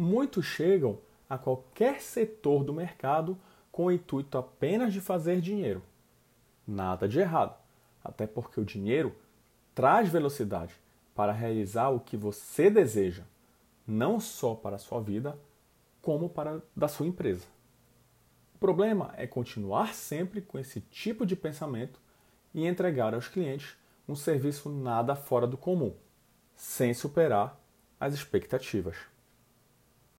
Muitos chegam a qualquer setor do mercado com o intuito apenas de fazer dinheiro. Nada de errado, até porque o dinheiro traz velocidade para realizar o que você deseja, não só para a sua vida, como para da sua empresa. O problema é continuar sempre com esse tipo de pensamento e entregar aos clientes um serviço nada fora do comum, sem superar as expectativas.